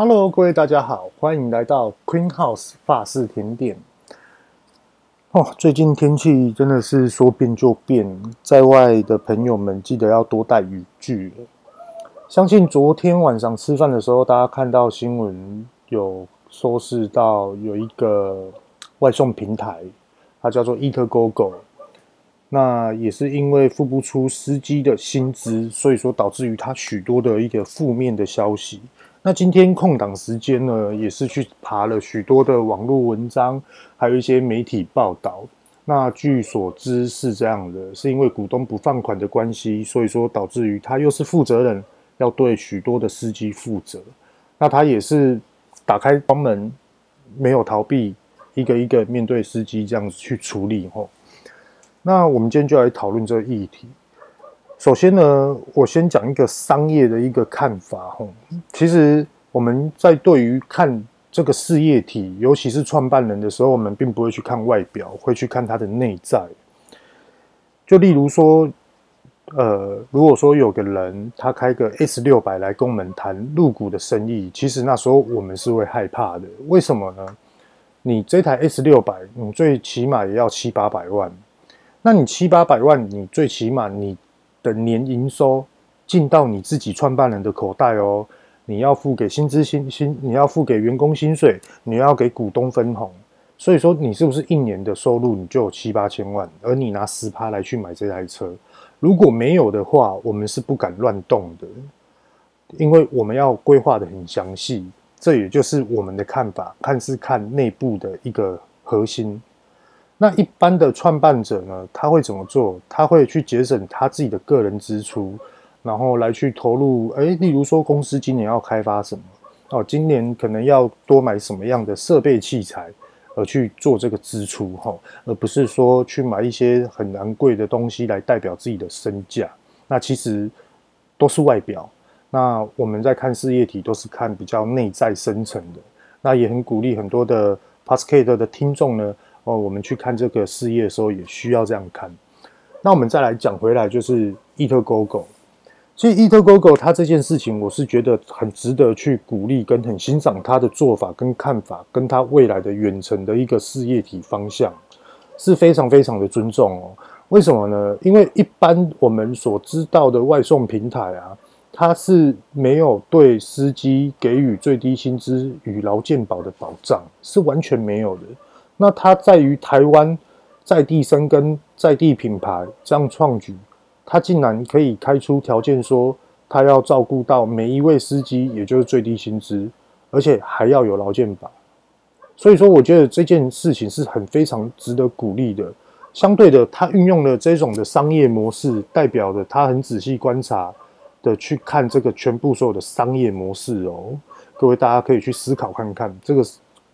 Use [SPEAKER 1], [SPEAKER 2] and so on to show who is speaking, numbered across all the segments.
[SPEAKER 1] Hello，各位大家好，欢迎来到 Queen House 法式甜点。哦，最近天气真的是说变就变，在外的朋友们记得要多带雨具。相信昨天晚上吃饭的时候，大家看到新闻有说是到有一个外送平台，它叫做 EatGoGo。那也是因为付不出司机的薪资，所以说导致于他许多的一个负面的消息。那今天空档时间呢，也是去爬了许多的网络文章，还有一些媒体报道。那据所知是这样的，是因为股东不放款的关系，所以说导致于他又是负责人，要对许多的司机负责。那他也是打开房门，没有逃避，一个一个面对司机这样子去处理。吼，那我们今天就来讨论这个议题。首先呢，我先讲一个商业的一个看法吼。其实我们在对于看这个事业体，尤其是创办人的时候，我们并不会去看外表，会去看他的内在。就例如说，呃，如果说有个人他开个 S 六百来跟我们谈入股的生意，其实那时候我们是会害怕的。为什么呢？你这台 S 六百，你最起码也要七八百万。那你七八百万，你最起码你。的年营收进到你自己创办人的口袋哦，你要付给薪资薪薪，你要付给员工薪水，你要给股东分红，所以说你是不是一年的收入你就有七八千万，而你拿十趴来去买这台车，如果没有的话，我们是不敢乱动的，因为我们要规划得很详细，这也就是我们的看法，看是看内部的一个核心。那一般的创办者呢，他会怎么做？他会去节省他自己的个人支出，然后来去投入。哎，例如说公司今年要开发什么？哦，今年可能要多买什么样的设备器材，而去做这个支出哈，而不是说去买一些很昂贵的东西来代表自己的身价。那其实都是外表。那我们在看事业体，都是看比较内在深层的。那也很鼓励很多的 Podcast 的听众呢。哦，我们去看这个事业的时候，也需要这样看。那我们再来讲回来，就是 EatGoGo。其实 EatGoGo 它这件事情，我是觉得很值得去鼓励，跟很欣赏他的做法跟看法，跟他未来的远程的一个事业体方向，是非常非常的尊重哦。为什么呢？因为一般我们所知道的外送平台啊，它是没有对司机给予最低薪资与劳健保的保障，是完全没有的。那它在于台湾在地生根、在地品牌这样创举，它竟然可以开出条件说，它要照顾到每一位司机，也就是最低薪资，而且还要有劳健保。所以说，我觉得这件事情是很非常值得鼓励的。相对的，它运用了这种的商业模式，代表着它很仔细观察的去看这个全部所有的商业模式哦。各位大家可以去思考看看这个。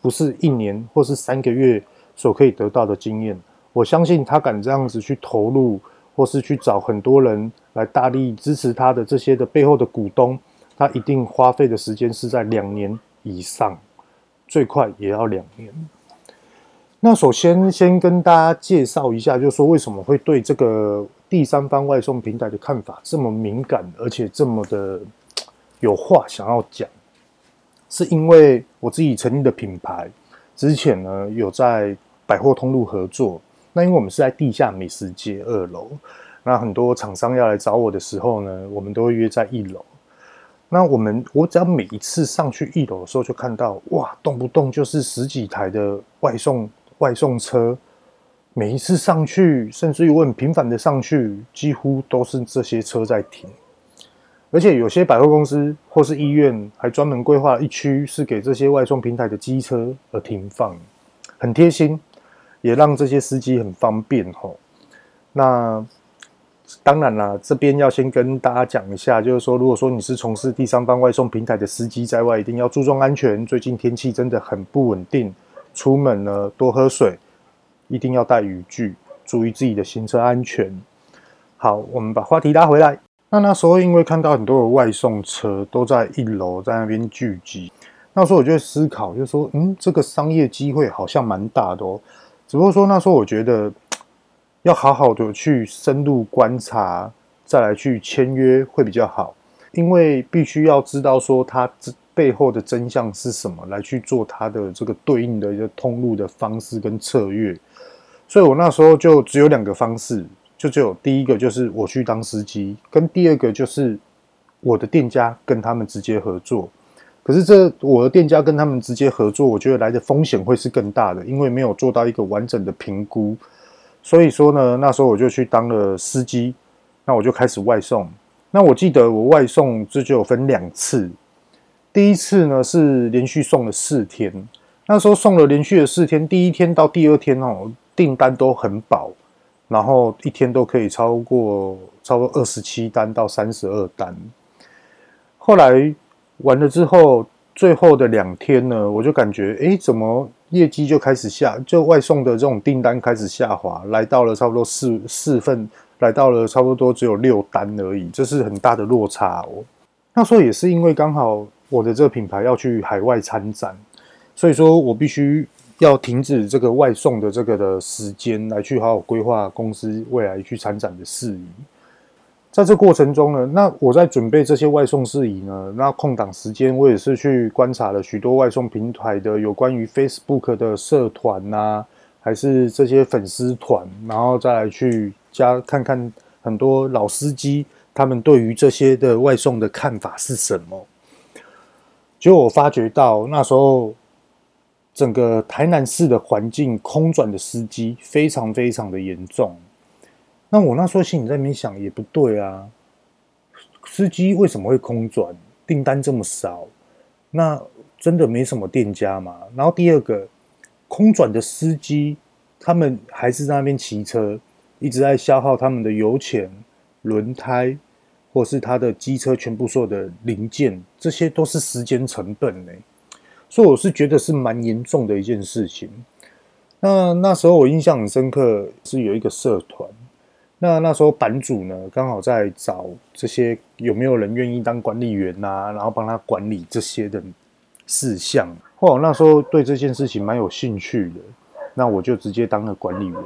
[SPEAKER 1] 不是一年或是三个月所可以得到的经验，我相信他敢这样子去投入，或是去找很多人来大力支持他的这些的背后的股东，他一定花费的时间是在两年以上，最快也要两年。那首先先跟大家介绍一下，就是说为什么会对这个第三方外送平台的看法这么敏感，而且这么的有话想要讲。是因为我自己成立的品牌，之前呢有在百货通路合作。那因为我们是在地下美食街二楼，那很多厂商要来找我的时候呢，我们都会约在一楼。那我们我只要每一次上去一楼的时候，就看到哇，动不动就是十几台的外送外送车，每一次上去，甚至于我很频繁的上去，几乎都是这些车在停。而且有些百货公司或是医院还专门规划一区是给这些外送平台的机车而停放，很贴心，也让这些司机很方便吼。那当然啦，这边要先跟大家讲一下，就是说，如果说你是从事第三方外送平台的司机在外，一定要注重安全。最近天气真的很不稳定，出门呢多喝水，一定要带雨具，注意自己的行车安全。好，我们把话题拉回来。那那时候，因为看到很多的外送车都在一楼在那边聚集，那时候我就思考，就说，嗯，这个商业机会好像蛮大的哦。只不过说那时候我觉得要好好的去深入观察，再来去签约会比较好，因为必须要知道说它背后的真相是什么，来去做它的这个对应的一个通路的方式跟策略。所以我那时候就只有两个方式，就只有第一个就是我去当司机，跟第二个就是我的店家跟他们直接合作。可是这我的店家跟他们直接合作，我觉得来的风险会是更大的，因为没有做到一个完整的评估。所以说呢，那时候我就去当了司机，那我就开始外送。那我记得我外送这就有分两次，第一次呢是连续送了四天，那时候送了连续的四天，第一天到第二天哦，订单都很饱，然后一天都可以超过超过二十七单到三十二单。后来。完了之后，最后的两天呢，我就感觉，哎，怎么业绩就开始下，就外送的这种订单开始下滑，来到了差不多四四份，来到了差不多只有六单而已，这是很大的落差哦。那时候也是因为刚好我的这个品牌要去海外参展，所以说我必须要停止这个外送的这个的时间，来去好好规划公司未来去参展的事宜。在这过程中呢，那我在准备这些外送事宜呢，那空档时间我也是去观察了许多外送平台的有关于 Facebook 的社团呐、啊，还是这些粉丝团，然后再来去加看看很多老司机他们对于这些的外送的看法是什么。结果我发觉到那时候整个台南市的环境空转的司机非常非常的严重。那我那时候心里在那边想，也不对啊，司机为什么会空转？订单这么少，那真的没什么店家嘛？然后第二个，空转的司机，他们还是在那边骑车，一直在消耗他们的油钱、轮胎，或是他的机车全部所有的零件，这些都是时间成本呢。所以我是觉得是蛮严重的一件事情。那那时候我印象很深刻，是有一个社团。那那时候版主呢，刚好在找这些有没有人愿意当管理员呐、啊，然后帮他管理这些的事项。后来那时候对这件事情蛮有兴趣的，那我就直接当了管理员。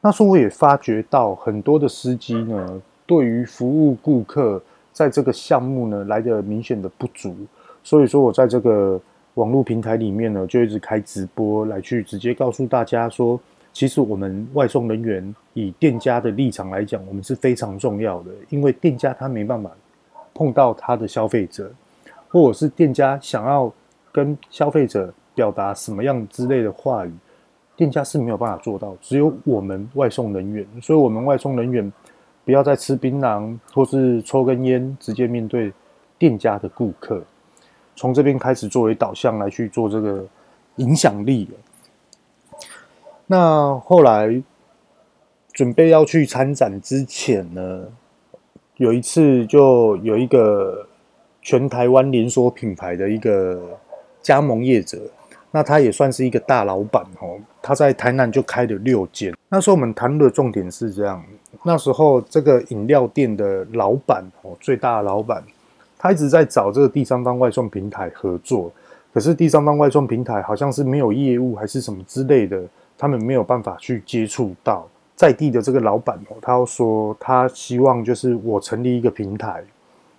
[SPEAKER 1] 那时候我也发觉到很多的司机呢，对于服务顾客在这个项目呢来的明显的不足，所以说我在这个网络平台里面呢，就一直开直播来去直接告诉大家说。其实我们外送人员以店家的立场来讲，我们是非常重要的，因为店家他没办法碰到他的消费者，或者是店家想要跟消费者表达什么样之类的话语，店家是没有办法做到，只有我们外送人员。所以，我们外送人员不要再吃槟榔或是抽根烟，直接面对店家的顾客，从这边开始作为导向来去做这个影响力。那后来准备要去参展之前呢，有一次就有一个全台湾连锁品牌的一个加盟业者，那他也算是一个大老板哦，他在台南就开了六间。那时候我们谈的重点是这样，那时候这个饮料店的老板哦，最大的老板，他一直在找这个第三方外送平台合作，可是第三方外送平台好像是没有业务还是什么之类的。他们没有办法去接触到在地的这个老板哦，他要说他希望就是我成立一个平台，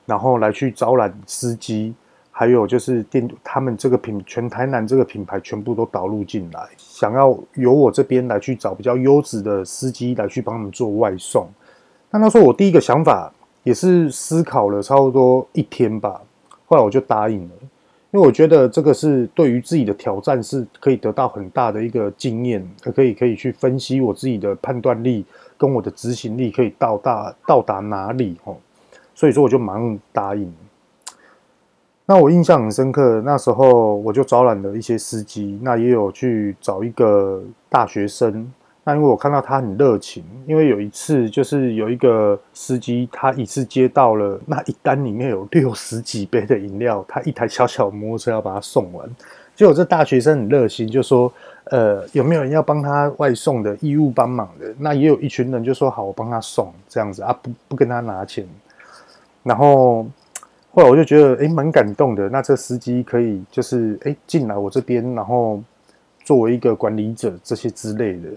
[SPEAKER 1] 然后来去招揽司机，还有就是店他们这个品全台南这个品牌全部都导入进来，想要由我这边来去找比较优质的司机来去帮他们做外送。那他说我第一个想法也是思考了差不多一天吧，后来我就答应了。因为我觉得这个是对于自己的挑战是可以得到很大的一个经验，可以可以去分析我自己的判断力跟我的执行力可以到达到达哪里哦，所以说我就马上答应。那我印象很深刻，那时候我就招揽了一些司机，那也有去找一个大学生。那因为我看到他很热情，因为有一次就是有一个司机，他一次接到了那一单里面有六十几杯的饮料，他一台小小摩托车要把它送完。结果这大学生很热心，就说：“呃，有没有人要帮他外送的义务帮忙的？”那也有一群人就说：“好，我帮他送这样子啊，不不跟他拿钱。”然后后来我就觉得诶蛮感动的。那这司机可以就是诶进来我这边，然后作为一个管理者这些之类的。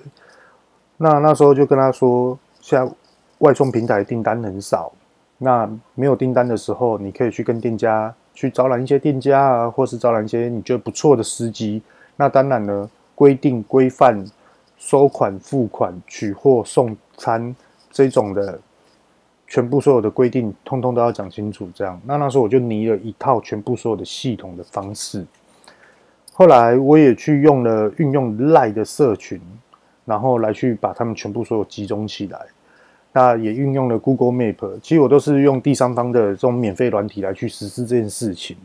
[SPEAKER 1] 那那时候就跟他说，现在外送平台订单很少，那没有订单的时候，你可以去跟店家去招揽一些店家啊，或是招揽一些你觉得不错的司机。那当然呢，规定规范收款、付款、取货、送餐这种的，全部所有的规定，通通都要讲清楚。这样，那那时候我就拟了一套全部所有的系统的方式。后来我也去用了运用赖的社群，然后来去把他们全部所有集中起来。那也运用了 Google Map，其实我都是用第三方的这种免费软体来去实施这件事情。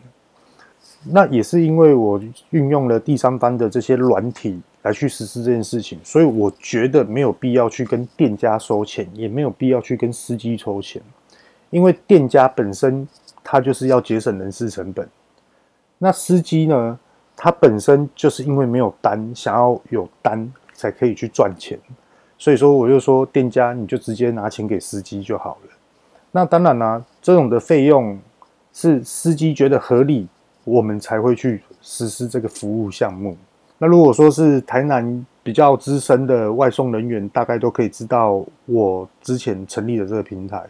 [SPEAKER 1] 那也是因为我运用了第三方的这些软体来去实施这件事情，所以我觉得没有必要去跟店家收钱，也没有必要去跟司机抽钱，因为店家本身他就是要节省人事成本。那司机呢，他本身就是因为没有单，想要有单才可以去赚钱。所以说，我就说店家，你就直接拿钱给司机就好了。那当然啦、这种的费用是司机觉得合理，我们才会去实施这个服务项目。那如果说是台南比较资深的外送人员，大概都可以知道我之前成立的这个平台，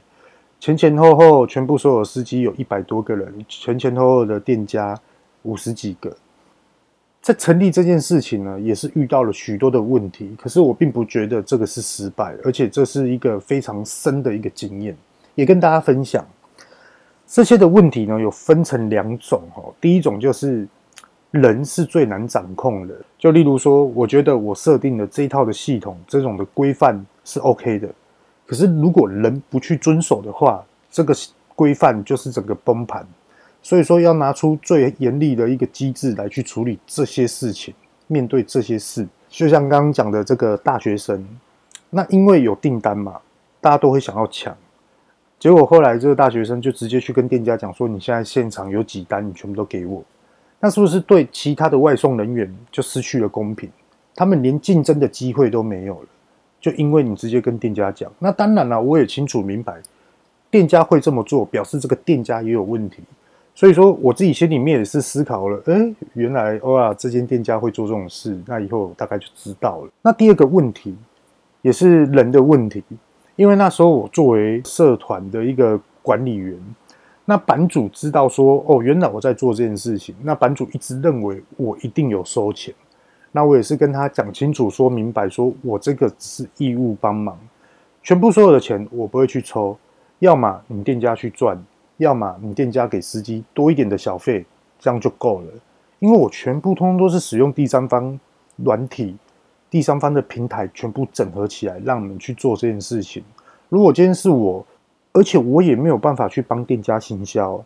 [SPEAKER 1] 前前后后全部所有司机有一百多个人，前前后后的店家五十几个。在成立这件事情呢，也是遇到了许多的问题。可是我并不觉得这个是失败，而且这是一个非常深的一个经验，也跟大家分享。这些的问题呢，有分成两种哈。第一种就是人是最难掌控的，就例如说，我觉得我设定的这一套的系统，这种的规范是 OK 的。可是如果人不去遵守的话，这个规范就是整个崩盘。所以说，要拿出最严厉的一个机制来去处理这些事情，面对这些事，就像刚刚讲的这个大学生，那因为有订单嘛，大家都会想要抢。结果后来这个大学生就直接去跟店家讲说：“你现在现场有几单，你全部都给我。”那是不是对其他的外送人员就失去了公平？他们连竞争的机会都没有了，就因为你直接跟店家讲。那当然了，我也清楚明白，店家会这么做，表示这个店家也有问题。所以说，我自己心里面也是思考了，诶，原来哇，这间店家会做这种事，那以后大概就知道了。那第二个问题，也是人的问题，因为那时候我作为社团的一个管理员，那版主知道说，哦，原来我在做这件事情，那版主一直认为我一定有收钱，那我也是跟他讲清楚、说明白，说我这个只是义务帮忙，全部所有的钱我不会去抽，要么你们店家去赚。要么你店家给司机多一点的小费，这样就够了。因为我全部通通都是使用第三方软体、第三方的平台，全部整合起来，让你们去做这件事情。如果今天是我，而且我也没有办法去帮店家行销，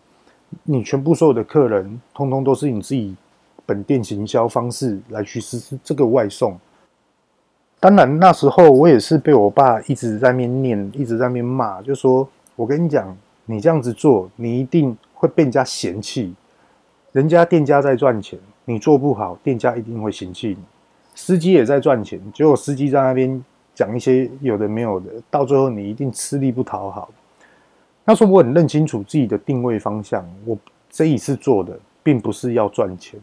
[SPEAKER 1] 你全部所有的客人，通通都是你自己本店行销方式来去实施这个外送。当然那时候我也是被我爸一直在面念，一直在面骂，就说我跟你讲。你这样子做，你一定会被人家嫌弃。人家店家在赚钱，你做不好，店家一定会嫌弃你。司机也在赚钱，结果司机在那边讲一些有的没有的，到最后你一定吃力不讨好。那时候我很认清楚自己的定位方向，我这一次做的并不是要赚钱，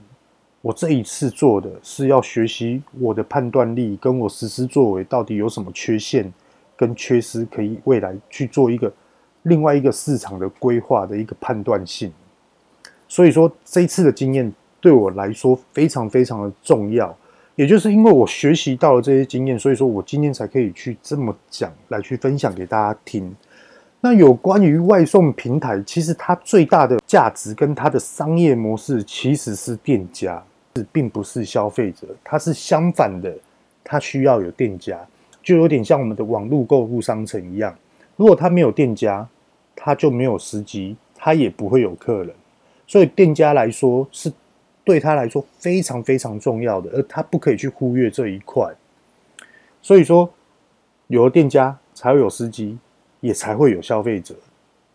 [SPEAKER 1] 我这一次做的是要学习我的判断力，跟我实施作为到底有什么缺陷跟缺失，可以未来去做一个。另外一个市场的规划的一个判断性，所以说这一次的经验对我来说非常非常的重要，也就是因为我学习到了这些经验，所以说我今天才可以去这么讲来去分享给大家听。那有关于外送平台，其实它最大的价值跟它的商业模式其实是店家，是并不是消费者，它是相反的，它需要有店家，就有点像我们的网络购物商城一样。如果他没有店家，他就没有司机，他也不会有客人。所以店家来说是对他来说非常非常重要的，而他不可以去忽略这一块。所以说，有了店家才会有司机，也才会有消费者。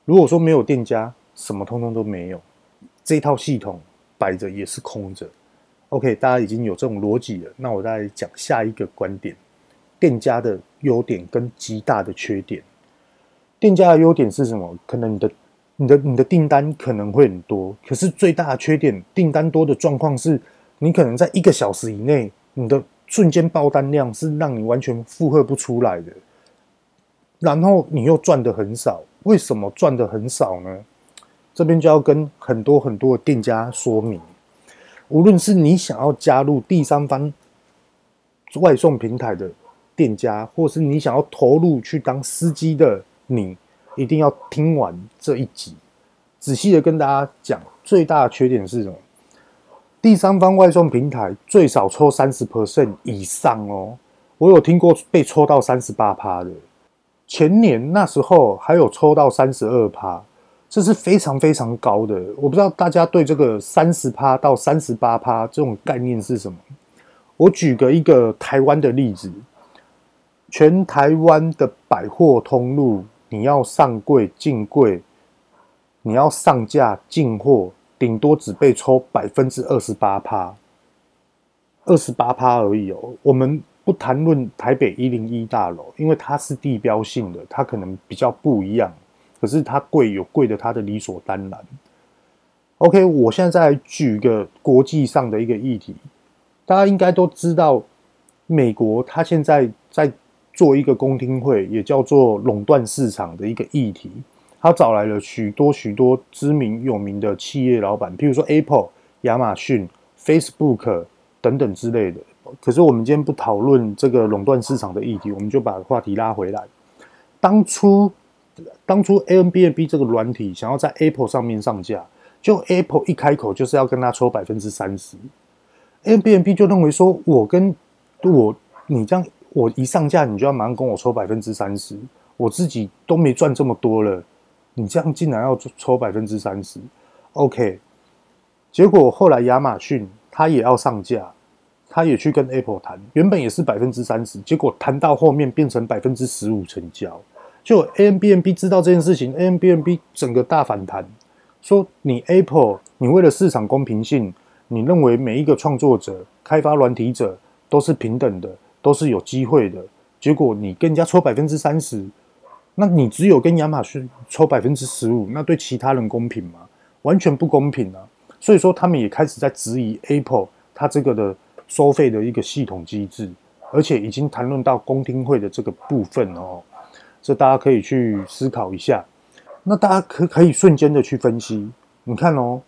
[SPEAKER 1] 如果说没有店家，什么通通都没有，这套系统摆着也是空着。OK，大家已经有这种逻辑了，那我再讲下一个观点：店家的优点跟极大的缺点。店家的优点是什么？可能你的、你的、你的订单可能会很多，可是最大的缺点，订单多的状况是，你可能在一个小时以内，你的瞬间爆单量是让你完全负荷不出来的，然后你又赚的很少。为什么赚的很少呢？这边就要跟很多很多的店家说明，无论是你想要加入第三方外送平台的店家，或是你想要投入去当司机的你，一定要听完这一集，仔细的跟大家讲，最大的缺点是什么？第三方外送平台最少抽三十 percent 以上哦，我有听过被抽到三十八趴的，前年那时候还有抽到三十二趴，这是非常非常高的。我不知道大家对这个三十趴到三十八趴这种概念是什么？我举个一个台湾的例子，全台湾的百货通路，你要上柜进柜，你要上架进货。顶多只被抽百分之二十八趴，二十八趴而已哦。我们不谈论台北一零一大楼，因为它是地标性的，它可能比较不一样。可是它贵有贵的它的理所当然。OK，我现在再举个国际上的一个议题，大家应该都知道，美国它现在在做一个公听会，也叫做垄断市场的一个议题。他找来了许多许多知名有名的企业老板，譬如说 Apple、亚马逊、Facebook 等等之类的。可是我们今天不讨论这个垄断市场的议题，我们就把话题拉回来。当初，当初 Airbnb 这个软体想要在 Apple 上面上架，就 Apple 一开口就是要跟他抽百分之三十，Airbnb 就认为说，我跟我你这样，我一上架，你就要马上跟我抽百分之三十，我自己都没赚这么多了。你这样竟然要抽百分之三十，OK？结果后来亚马逊他也要上架，他也去跟 Apple 谈，原本也是百分之三十，结果谈到后面变成百分之十五成交。就 Airbnb 知道这件事情，Airbnb 整个大反弹，说你 Apple，你为了市场公平性，你认为每一个创作者、开发软体者都是平等的，都是有机会的，结果你跟人家抽百分之三十。那你只有跟亚马逊抽百分之十五，那对其他人公平吗？完全不公平啊！所以说他们也开始在质疑 Apple 它这个的收费的一个系统机制，而且已经谈论到公听会的这个部分哦。这大家可以去思考一下。那大家可可以瞬间的去分析，你看哦，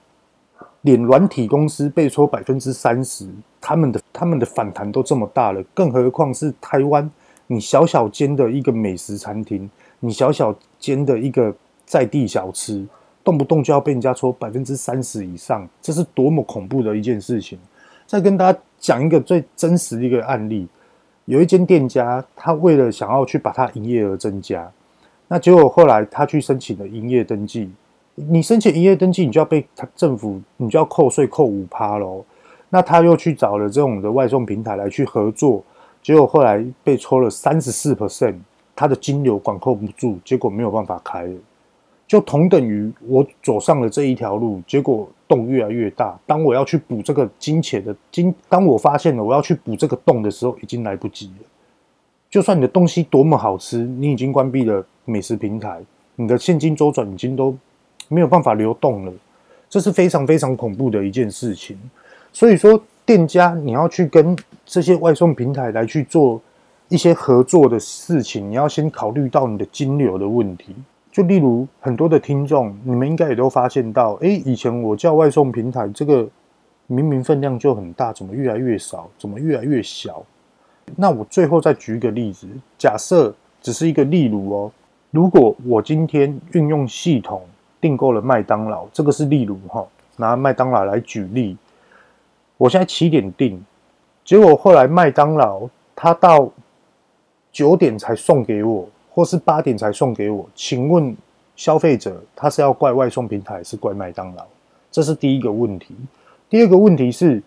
[SPEAKER 1] 连软体公司被抽百分之三十，他们的他们的反弹都这么大了，更何况是台湾你小小间的一个美食餐厅。你小小间的一个在地小吃，动不动就要被人家抽百分之三十以上，这是多么恐怖的一件事情！再跟大家讲一个最真实的一个案例，有一间店家，他为了想要去把他营业额增加，那结果后来他去申请了营业登记，你申请营业登记，你就要被政府，你就要扣税扣五趴喽。那他又去找了这种的外送平台来去合作，结果后来被抽了三十四 percent。他的金流管控不住，结果没有办法开，就同等于我走上了这一条路，结果洞越来越大。当我要去补这个金钱的金，当我发现了我要去补这个洞的时候，已经来不及了。就算你的东西多么好吃，你已经关闭了美食平台，你的现金周转已经都没有办法流动了，这是非常非常恐怖的一件事情。所以说，店家你要去跟这些外送平台来去做。一些合作的事情，你要先考虑到你的金流的问题。就例如很多的听众，你们应该也都发现到，诶，以前我叫外送平台，这个明明分量就很大，怎么越来越少？怎么越来越小？那我最后再举一个例子，假设只是一个例如哦，如果我今天运用系统订购了麦当劳，这个是例如哈，拿麦当劳来举例，我现在七点订，结果后来麦当劳他到九点才送给我，或是八点才送给我，请问消费者他是要怪外送平台，还是怪麦当劳？这是第一个问题。第二个问题是，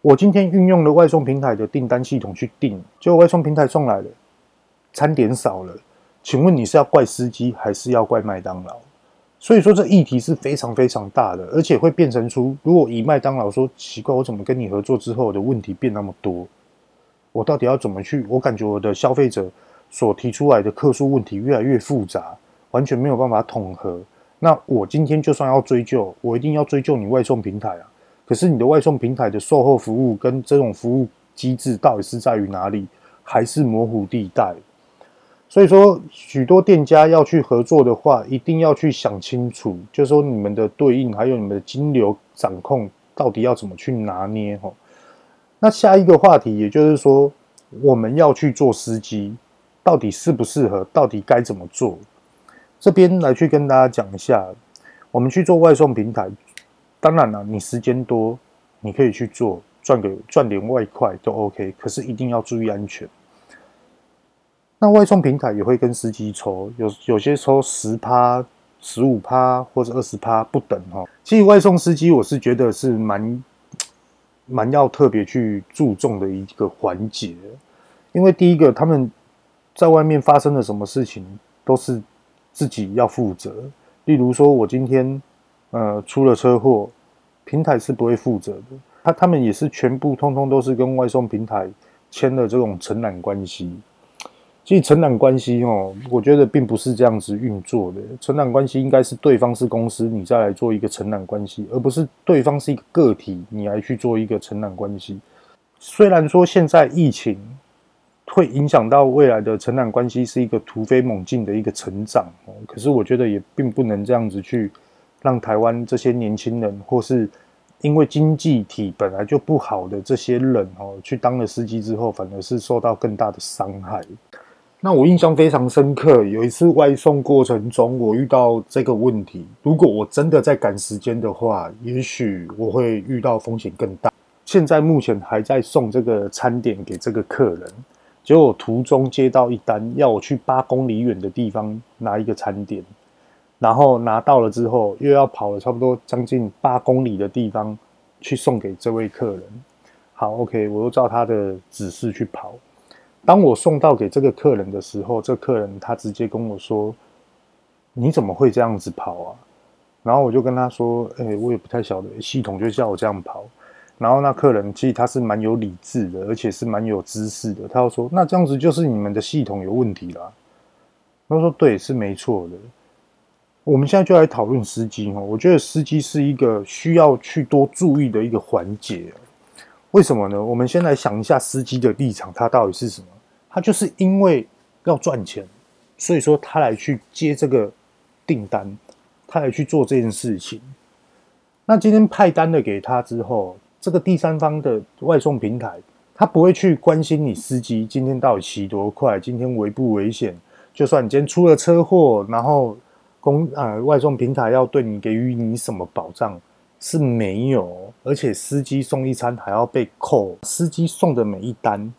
[SPEAKER 1] 我今天运用了外送平台的订单系统去订，结果外送平台送来了，餐点少了，请问你是要怪司机，还是要怪麦当劳？所以说这议题是非常非常大的，而且会变成出，如果以麦当劳说奇怪，我怎么跟你合作之后的问题变那么多？我到底要怎么去？我感觉我的消费者所提出来的客诉问题越来越复杂，完全没有办法统合。那我今天就算要追究，我一定要追究你外送平台啊！可是你的外送平台的售后服务跟这种服务机制到底是在于哪里？还是模糊地带？所以说，许多店家要去合作的话，一定要去想清楚，就是说你们的对应还有你们的金流掌控到底要怎么去拿捏哈。那下一个话题，也就是说，我们要去做司机，到底适不适合，到底该怎么做？这边来去跟大家讲一下，我们去做外送平台，当然了，你时间多，你可以去做，赚个赚点外快都 OK，可是一定要注意安全。那外送平台也会跟司机抽，有有些抽十趴、十五趴或者二十趴不等哈。其实外送司机我是觉得是蛮蛮要特别去注重的一个环节，因为第一个他们在外面发生了什么事情都是自己要负责。例如说我今天呃出了车祸，平台是不会负责的，他他们也是全部通通都是跟外送平台签了这种承揽关系。其实承揽关系哦，我觉得并不是这样子运作的。承揽关系应该是对方是公司，你再来做一个承揽关系，而不是对方是一个个体，你来去做一个承揽关系。虽然说现在疫情会影响到未来的承揽关系是一个突飞猛进的一个成长哦，可是我觉得也并不能这样子去让台湾这些年轻人，或是因为经济体本来就不好的这些人哦，去当了司机之后，反而是受到更大的伤害。那我印象非常深刻，有一次外送过程中，我遇到这个问题。如果我真的在赶时间的话，也许我会遇到风险更大。现在目前还在送这个餐点给这个客人，结果途中接到一单，要我去八公里远的地方拿一个餐点，然后拿到了之后，又要跑了差不多将近八公里的地方去送给这位客人。好，OK，我又照他的指示去跑。当我送到给这个客人的时候，这客人他直接跟我说：“你怎么会这样子跑啊？”然后我就跟他说：“哎，我也不太晓得，系统就叫我这样跑。”然后那客人其实他是蛮有理智的，而且是蛮有知识的。他就说：“那这样子就是你们的系统有问题啦。”他说：“对，是没错的。”我们现在就来讨论司机哦，我觉得司机是一个需要去多注意的一个环节。为什么呢？我们先来想一下司机的立场，他到底是什么？他就是因为要赚钱，所以说他来去接这个订单，他来去做这件事情。那今天派单的给他之后，这个第三方的外送平台，他不会去关心你司机今天到底骑多快，今天危不危险。就算你今天出了车祸，然后公呃外送平台要对你给予你什么保障？是没有，而且司机送一餐还要被扣，司机送的每一单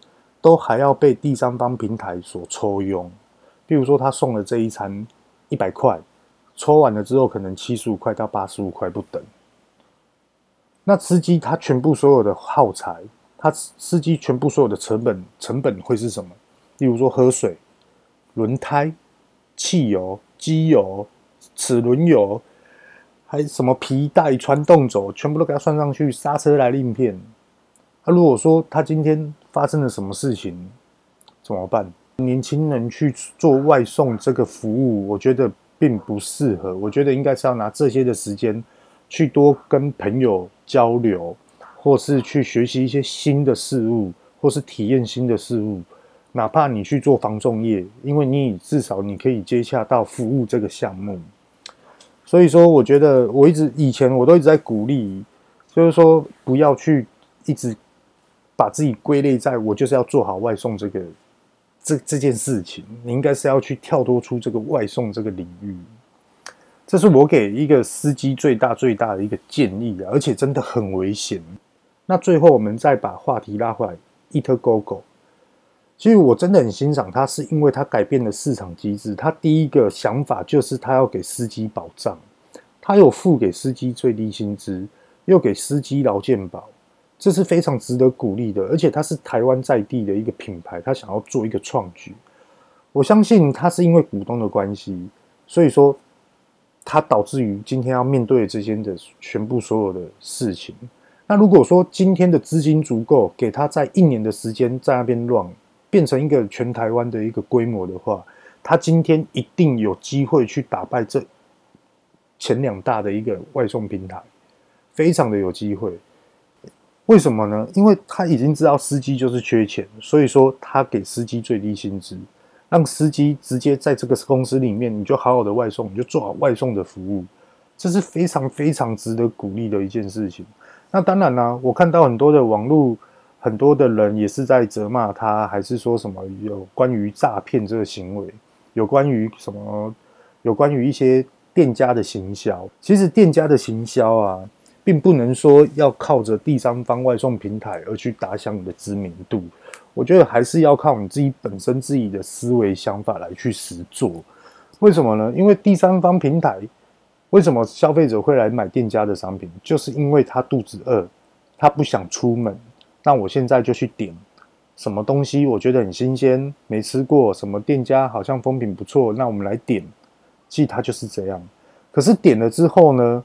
[SPEAKER 1] 都还要被第三方平台所抽佣。比如说他送了这一餐一百块，抽完了之后可能七十五块到八十五块不等。那司机他全部所有的耗材，他司机全部所有的成本成本会是什么？例如说喝水、轮胎、汽油、机油、齿轮油。还什么皮带、传动轴，全部都给他算上去。刹车来令片。那、如果说他今天发生了什么事情，怎么办？年轻人去做外送这个服务，我觉得并不适合。我觉得应该是要拿这些的时间去多跟朋友交流，或是去学习一些新的事物，或是体验新的事物。哪怕你去做房仲业，因为你至少你可以接洽到服务这个项目。所以说，我觉得我一直以前我都一直在鼓励，就是说不要去一直把自己归类在我就是要做好外送这个这这件事情，你应该是要去跳脱出这个外送这个领域。这是我给一个司机最大最大的一个建议啊，而且真的很危险。那最后我们再把话题拉回来，EATGOGO。其实我真的很欣赏他，是因为他改变了市场机制。他第一个想法就是他要给司机保障，他有付给司机最低薪资，又给司机劳健保，这是非常值得鼓励的。而且它是台湾在地的一个品牌，他想要做一个创举。我相信他是因为股东的关系，所以说他导致于今天要面对这些的全部所有的事情。那如果说今天的资金足够，给他在一年的时间在那边乱。变成一个全台湾的一个规模的话，他今天一定有机会去打败这前两大的一个外送平台，非常的有机会。为什么呢？因为他已经知道司机就是缺钱，所以说他给司机最低薪资。让司机直接在这个公司里面，你就好好的外送，你就做好外送的服务，这是非常非常值得鼓励的一件事情。那当然啦，我看到很多的网络，很多的人也是在责骂他，还是说什么有关于诈骗这个行为，有关于什么，有关于一些店家的行销。其实店家的行销啊，并不能说要靠着第三方外送平台而去打响你的知名度。我觉得还是要靠你自己本身自己的思维想法来去实做。为什么呢？因为第三方平台。为什么消费者会来买店家的商品？就是因为他肚子饿，他不想出门。那我现在就去点什么东西，我觉得很新鲜，没吃过，什么店家好像风评不错，那我们来点。其实他就是这样。可是点了之后呢，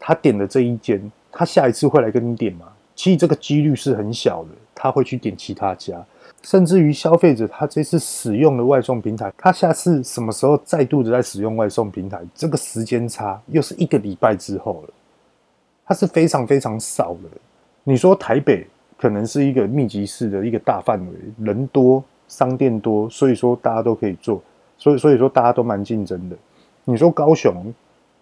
[SPEAKER 1] 他点了这一间，他下一次会来跟你点吗？其实这个几率是很小的，他会去点其他家。甚至于消费者，他这次使用的外送平台，他下次什么时候再度的在使用外送平台，这个时间差又是一个礼拜之后了，它是非常非常少的。你说台北可能是一个密集式的一个大范围，人多，商店多，所以说大家都可以做，所以所以说大家都蛮竞争的。你说高雄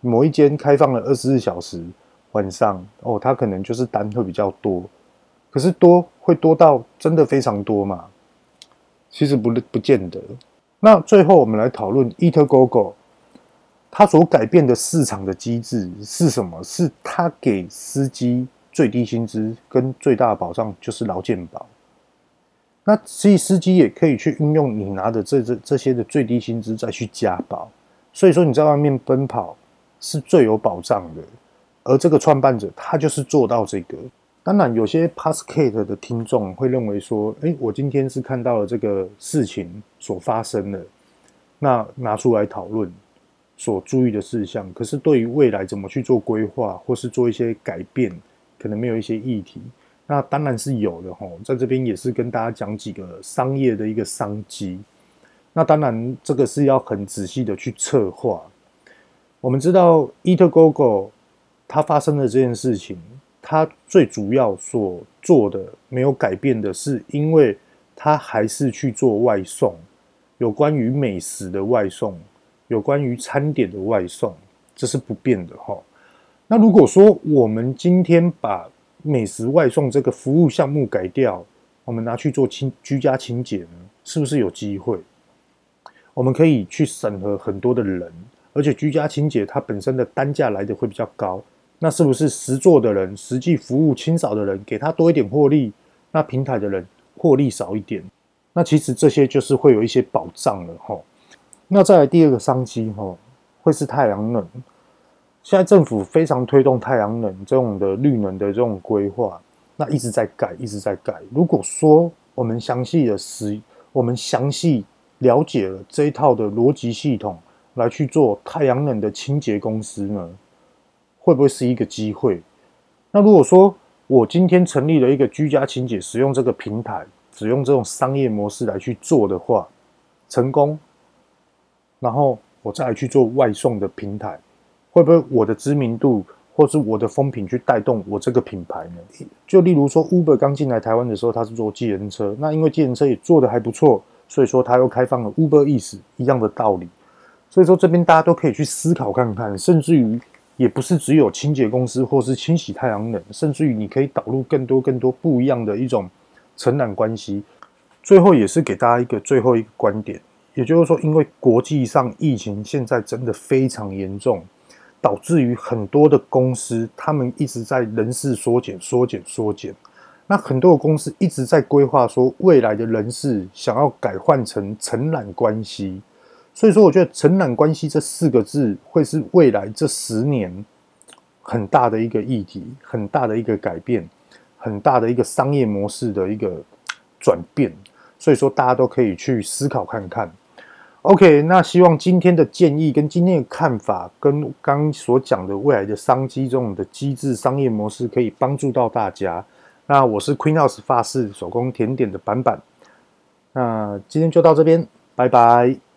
[SPEAKER 1] 某一间开放了二十四小时，晚上哦，它可能就是单会比较多。可是多会多到真的非常多吗？其实不不见得。那最后我们来讨论 EatGoGo，它所改变的市场的机制是什么？是它给司机最低薪资跟最大的保障就是劳健保。那所以司机也可以去运用你拿的这这这些的最低薪资再去加保。所以说你在外面奔跑是最有保障的。而这个创办者他就是做到这个。当然，有些 Passgate 的听众会认为说：“诶，我今天是看到了这个事情所发生的，那拿出来讨论所注意的事项。可是对于未来怎么去做规划，或是做一些改变，可能没有一些议题。那当然是有的吼，在这边也是跟大家讲几个商业的一个商机。那当然，这个是要很仔细的去策划。我们知道 EatGoGo 它发生的这件事情。”他最主要所做的没有改变的是，因为他还是去做外送，有关于美食的外送，有关于餐点的外送，这是不变的哈。那如果说我们今天把美食外送这个服务项目改掉，我们拿去做清居家清洁呢，是不是有机会？我们可以去审核很多的人，而且居家清洁它本身的单价来的会比较高。那是不是实做的人、实际服务清扫的人，给他多一点获利？那平台的人获利少一点？那其实这些就是会有一些保障了哈。那再来第二个商机哈，会是太阳能。现在政府非常推动太阳能这种的绿能的这种规划，那一直在改，一直在改。如果说我们详细的使，我们详细了解了这一套的逻辑系统，来去做太阳能的清洁公司呢？会不会是一个机会？那如果说我今天成立了一个居家清洁，使用这个平台，只用这种商业模式来去做的话，成功，然后我再来去做外送的平台，会不会我的知名度或是我的风评去带动我这个品牌呢？就例如说，Uber 刚进来台湾的时候，他是做计程车，那因为计程车也做的还不错，所以说他又开放了 Uber Eats 一样的道理。所以说这边大家都可以去思考看看，甚至于。也不是只有清洁公司或是清洗太阳能，甚至于你可以导入更多更多不一样的一种承揽关系。最后也是给大家一个最后一个观点，也就是说，因为国际上疫情现在真的非常严重，导致于很多的公司他们一直在人事缩减、缩减、缩减。那很多的公司一直在规划说，未来的人事想要改换成承揽关系。所以说，我觉得“承揽关系”这四个字会是未来这十年很大的一个议题，很大的一个改变，很大的一个商业模式的一个转变。所以说，大家都可以去思考看看。OK，那希望今天的建议跟今天的看法，跟刚所讲的未来的商机这种的机制商业模式，可以帮助到大家。那我是 Queen House 法式手工甜点的板板。那今天就到这边，拜拜。